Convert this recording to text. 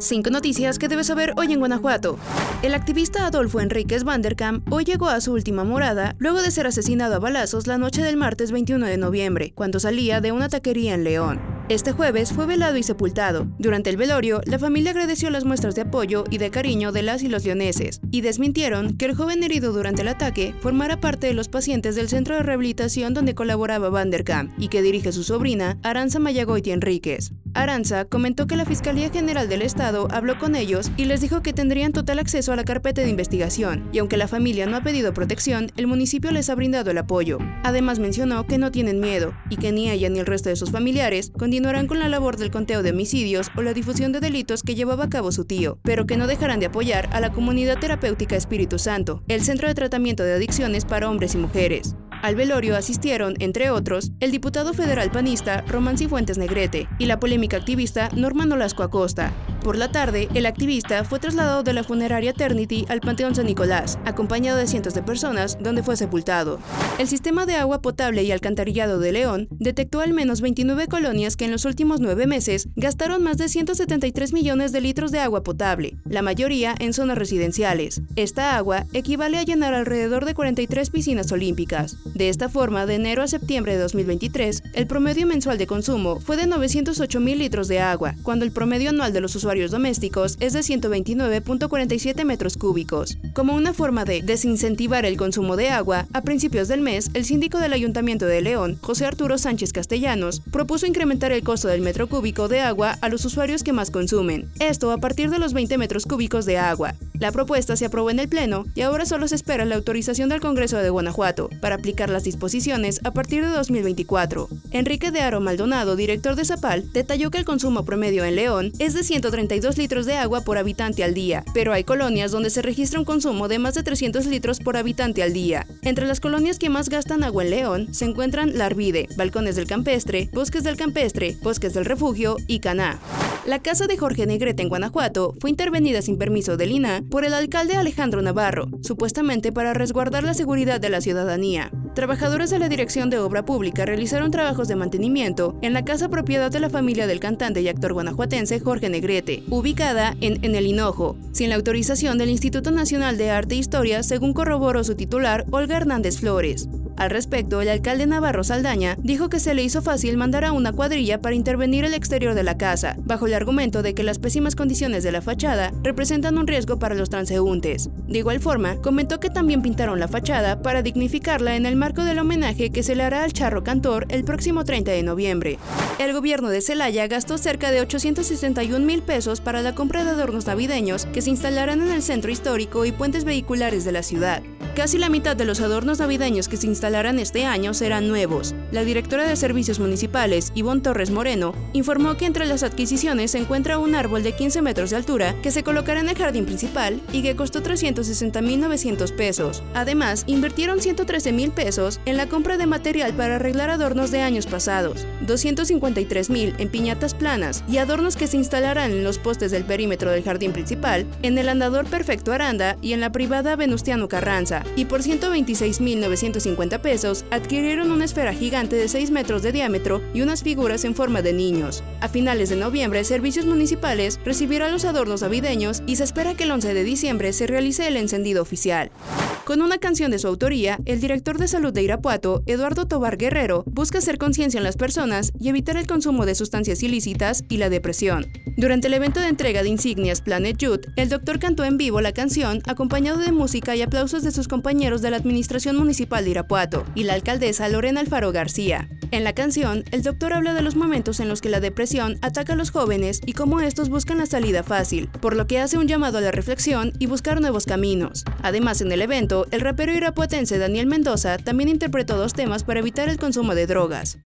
Cinco noticias que debes saber hoy en Guanajuato. El activista Adolfo Enríquez Vanderkamp hoy llegó a su última morada luego de ser asesinado a balazos la noche del martes 21 de noviembre, cuando salía de una taquería en León. Este jueves fue velado y sepultado. Durante el velorio, la familia agradeció las muestras de apoyo y de cariño de las y los leoneses, y desmintieron que el joven herido durante el ataque formara parte de los pacientes del centro de rehabilitación donde colaboraba Vanderkamp y que dirige su sobrina, Aranza Mayagoiti Enríquez. Aranza comentó que la Fiscalía General del Estado habló con ellos y les dijo que tendrían total acceso a la carpeta de investigación, y aunque la familia no ha pedido protección, el municipio les ha brindado el apoyo. Además mencionó que no tienen miedo y que ni ella ni el resto de sus familiares continuarán con la labor del conteo de homicidios o la difusión de delitos que llevaba a cabo su tío, pero que no dejarán de apoyar a la comunidad terapéutica Espíritu Santo, el Centro de Tratamiento de Adicciones para Hombres y Mujeres. Al velorio asistieron, entre otros, el diputado federal panista Román Cifuentes Negrete y la polémica activista Norma Nolasco Acosta, por la tarde, el activista fue trasladado de la funeraria Eternity al Panteón San Nicolás, acompañado de cientos de personas, donde fue sepultado. El sistema de agua potable y alcantarillado de León detectó al menos 29 colonias que en los últimos nueve meses gastaron más de 173 millones de litros de agua potable, la mayoría en zonas residenciales. Esta agua equivale a llenar alrededor de 43 piscinas olímpicas. De esta forma, de enero a septiembre de 2023, el promedio mensual de consumo fue de 908 mil litros de agua, cuando el promedio anual de los usuarios domésticos es de 129.47 metros cúbicos. Como una forma de desincentivar el consumo de agua, a principios del mes, el síndico del Ayuntamiento de León, José Arturo Sánchez Castellanos, propuso incrementar el costo del metro cúbico de agua a los usuarios que más consumen, esto a partir de los 20 metros cúbicos de agua. La propuesta se aprobó en el Pleno y ahora solo se espera la autorización del Congreso de Guanajuato para aplicar las disposiciones a partir de 2024. Enrique de Aro Maldonado, director de Zapal, detalló que el consumo promedio en León es de 132 litros de agua por habitante al día, pero hay colonias donde se registra un consumo de más de 300 litros por habitante al día. Entre las colonias que más gastan agua en León se encuentran La Balcones del Campestre, Bosques del Campestre, Bosques del Refugio y Caná. La casa de Jorge Negrete en Guanajuato fue intervenida sin permiso del INA por el alcalde Alejandro Navarro, supuestamente para resguardar la seguridad de la ciudadanía. Trabajadores de la Dirección de Obra Pública realizaron trabajos de mantenimiento en la casa propiedad de la familia del cantante y actor guanajuatense Jorge Negrete, ubicada en, en el Hinojo, sin la autorización del Instituto Nacional de Arte e Historia, según corroboró su titular, Olga Hernández Flores. Al respecto, el alcalde Navarro Saldaña dijo que se le hizo fácil mandar a una cuadrilla para intervenir el exterior de la casa, bajo el argumento de que las pésimas condiciones de la fachada representan un riesgo para los transeúntes. De igual forma, comentó que también pintaron la fachada para dignificarla en el marco del homenaje que se le hará al charro cantor el próximo 30 de noviembre. El gobierno de Celaya gastó cerca de 861 mil pesos para la compra de adornos navideños que se instalarán en el centro histórico y puentes vehiculares de la ciudad. Casi la mitad de los adornos navideños que se instalarán este año serán nuevos. La directora de Servicios Municipales, Ivonne Torres Moreno, informó que entre las adquisiciones se encuentra un árbol de 15 metros de altura que se colocará en el jardín principal y que costó 360.900 pesos. Además, invirtieron 113.000 pesos en la compra de material para arreglar adornos de años pasados, 253.000 en piñatas planas y adornos que se instalarán en los postes del perímetro del jardín principal, en el andador Perfecto Aranda y en la privada Venustiano Carranza y por 126.950 pesos adquirieron una esfera gigante de 6 metros de diámetro y unas figuras en forma de niños. A finales de noviembre, Servicios Municipales recibirá los adornos navideños y se espera que el 11 de diciembre se realice el encendido oficial. Con una canción de su autoría, el director de salud de Irapuato, Eduardo Tobar Guerrero, busca hacer conciencia en las personas y evitar el consumo de sustancias ilícitas y la depresión. Durante el evento de entrega de insignias Planet Youth, el doctor cantó en vivo la canción acompañado de música y aplausos de sus compañeros de la Administración Municipal de Irapuato y la alcaldesa Lorena Alfaro García. En la canción, el doctor habla de los momentos en los que la depresión ataca a los jóvenes y cómo estos buscan la salida fácil, por lo que hace un llamado a la reflexión y buscar nuevos caminos. Además, en el evento, el rapero irapuatense Daniel Mendoza también interpretó dos temas para evitar el consumo de drogas.